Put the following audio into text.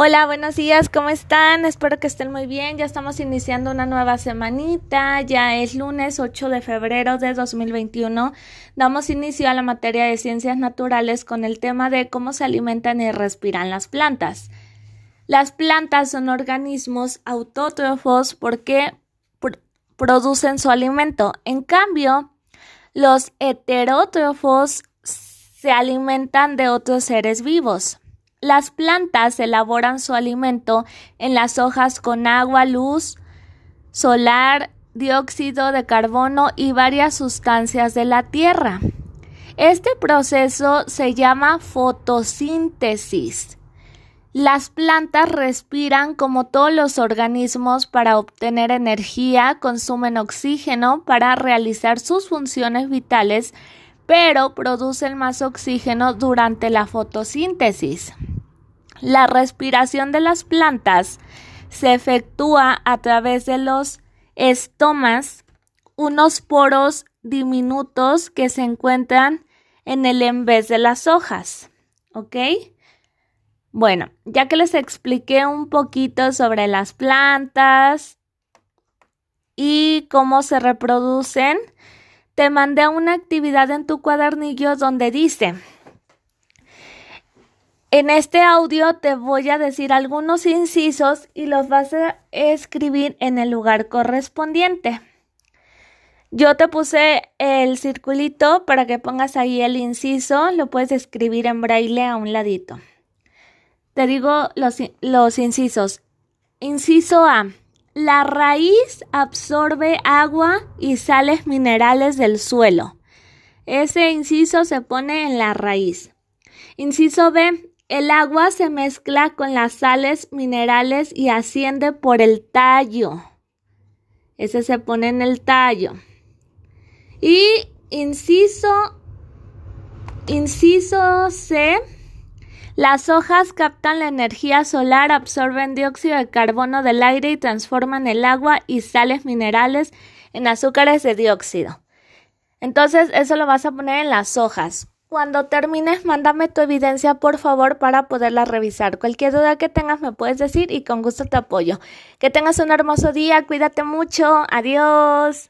Hola, buenos días, ¿cómo están? Espero que estén muy bien. Ya estamos iniciando una nueva semanita. Ya es lunes 8 de febrero de 2021. Damos inicio a la materia de ciencias naturales con el tema de cómo se alimentan y respiran las plantas. Las plantas son organismos autótrofos porque producen su alimento. En cambio, los heterótrofos se alimentan de otros seres vivos. Las plantas elaboran su alimento en las hojas con agua, luz solar, dióxido de carbono y varias sustancias de la tierra. Este proceso se llama fotosíntesis. Las plantas respiran como todos los organismos para obtener energía, consumen oxígeno para realizar sus funciones vitales, pero producen más oxígeno durante la fotosíntesis. La respiración de las plantas se efectúa a través de los estomas, unos poros diminutos que se encuentran en el en vez de las hojas. ¿Ok? Bueno, ya que les expliqué un poquito sobre las plantas y cómo se reproducen, te mandé una actividad en tu cuadernillo donde dice, en este audio te voy a decir algunos incisos y los vas a escribir en el lugar correspondiente. Yo te puse el circulito para que pongas ahí el inciso, lo puedes escribir en braille a un ladito. Te digo los, los incisos. Inciso A. La raíz absorbe agua y sales minerales del suelo. Ese inciso se pone en la raíz. Inciso B. El agua se mezcla con las sales minerales y asciende por el tallo. Ese se pone en el tallo. Y inciso, inciso C. Las hojas captan la energía solar, absorben dióxido de carbono del aire y transforman el agua y sales minerales en azúcares de dióxido. Entonces, eso lo vas a poner en las hojas. Cuando termines, mándame tu evidencia, por favor, para poderla revisar. Cualquier duda que tengas me puedes decir y con gusto te apoyo. Que tengas un hermoso día, cuídate mucho, adiós.